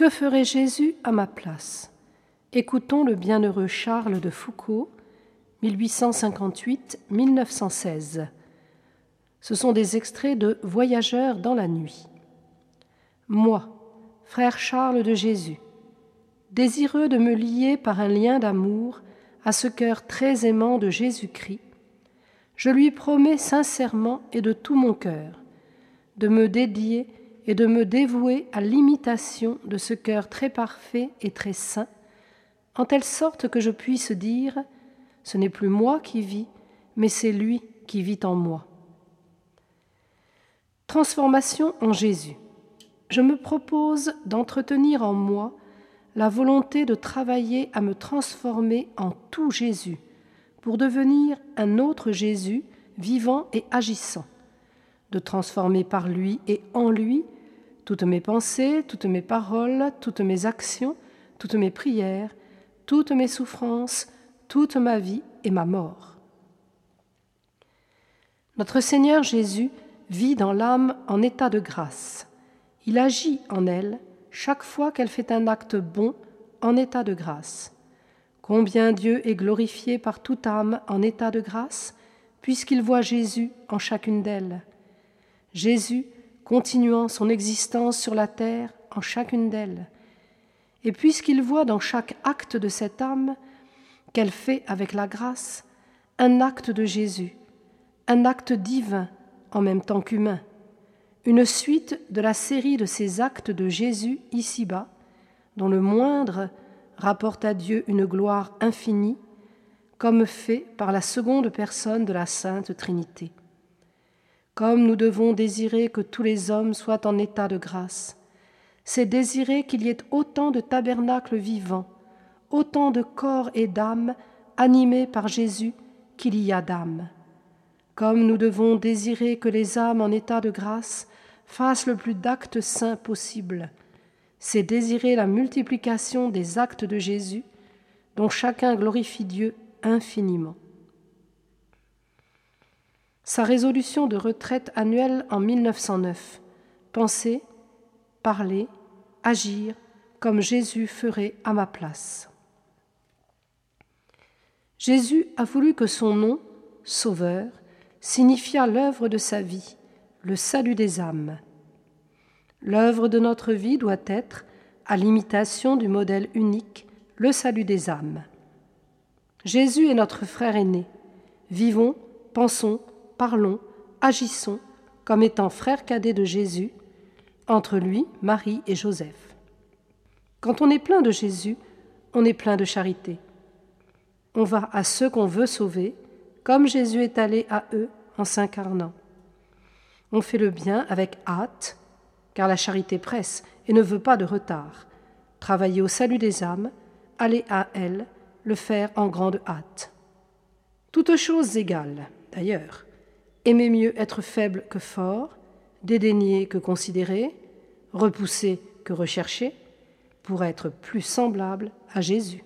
Que ferait Jésus à ma place? Écoutons le bienheureux Charles de Foucault, 1858-1916. Ce sont des extraits de Voyageurs dans la nuit. Moi, frère Charles de Jésus, désireux de me lier par un lien d'amour à ce cœur très aimant de Jésus-Christ, je lui promets sincèrement et de tout mon cœur de me dédier et de me dévouer à l'imitation de ce cœur très parfait et très saint, en telle sorte que je puisse dire Ce n'est plus moi qui vis, mais c'est lui qui vit en moi. Transformation en Jésus. Je me propose d'entretenir en moi la volonté de travailler à me transformer en tout Jésus, pour devenir un autre Jésus vivant et agissant, de transformer par lui et en lui toutes mes pensées, toutes mes paroles, toutes mes actions, toutes mes prières, toutes mes souffrances, toute ma vie et ma mort. Notre Seigneur Jésus vit dans l'âme en état de grâce. Il agit en elle chaque fois qu'elle fait un acte bon en état de grâce. Combien Dieu est glorifié par toute âme en état de grâce, puisqu'il voit Jésus en chacune d'elles. Jésus continuant son existence sur la terre en chacune d'elles. Et puisqu'il voit dans chaque acte de cette âme qu'elle fait avec la grâce un acte de Jésus, un acte divin en même temps qu'humain, une suite de la série de ces actes de Jésus ici-bas, dont le moindre rapporte à Dieu une gloire infinie, comme fait par la seconde personne de la Sainte Trinité. Comme nous devons désirer que tous les hommes soient en état de grâce, c'est désirer qu'il y ait autant de tabernacles vivants, autant de corps et d'âmes animés par Jésus qu'il y a d'âmes. Comme nous devons désirer que les âmes en état de grâce fassent le plus d'actes saints possible, c'est désirer la multiplication des actes de Jésus, dont chacun glorifie Dieu infiniment. Sa résolution de retraite annuelle en 1909, penser, parler, agir comme Jésus ferait à ma place. Jésus a voulu que son nom, Sauveur, signifiât l'œuvre de sa vie, le salut des âmes. L'œuvre de notre vie doit être, à l'imitation du modèle unique, le salut des âmes. Jésus est notre frère aîné. Vivons, pensons, parlons, agissons comme étant frère cadet de Jésus, entre lui, Marie et Joseph. Quand on est plein de Jésus, on est plein de charité. On va à ceux qu'on veut sauver, comme Jésus est allé à eux en s'incarnant. On fait le bien avec hâte, car la charité presse et ne veut pas de retard. Travailler au salut des âmes, aller à elle, le faire en grande hâte. Toutes choses égales, d'ailleurs. Aimer mieux être faible que fort, dédaigner que considérer, repousser que rechercher, pour être plus semblable à Jésus.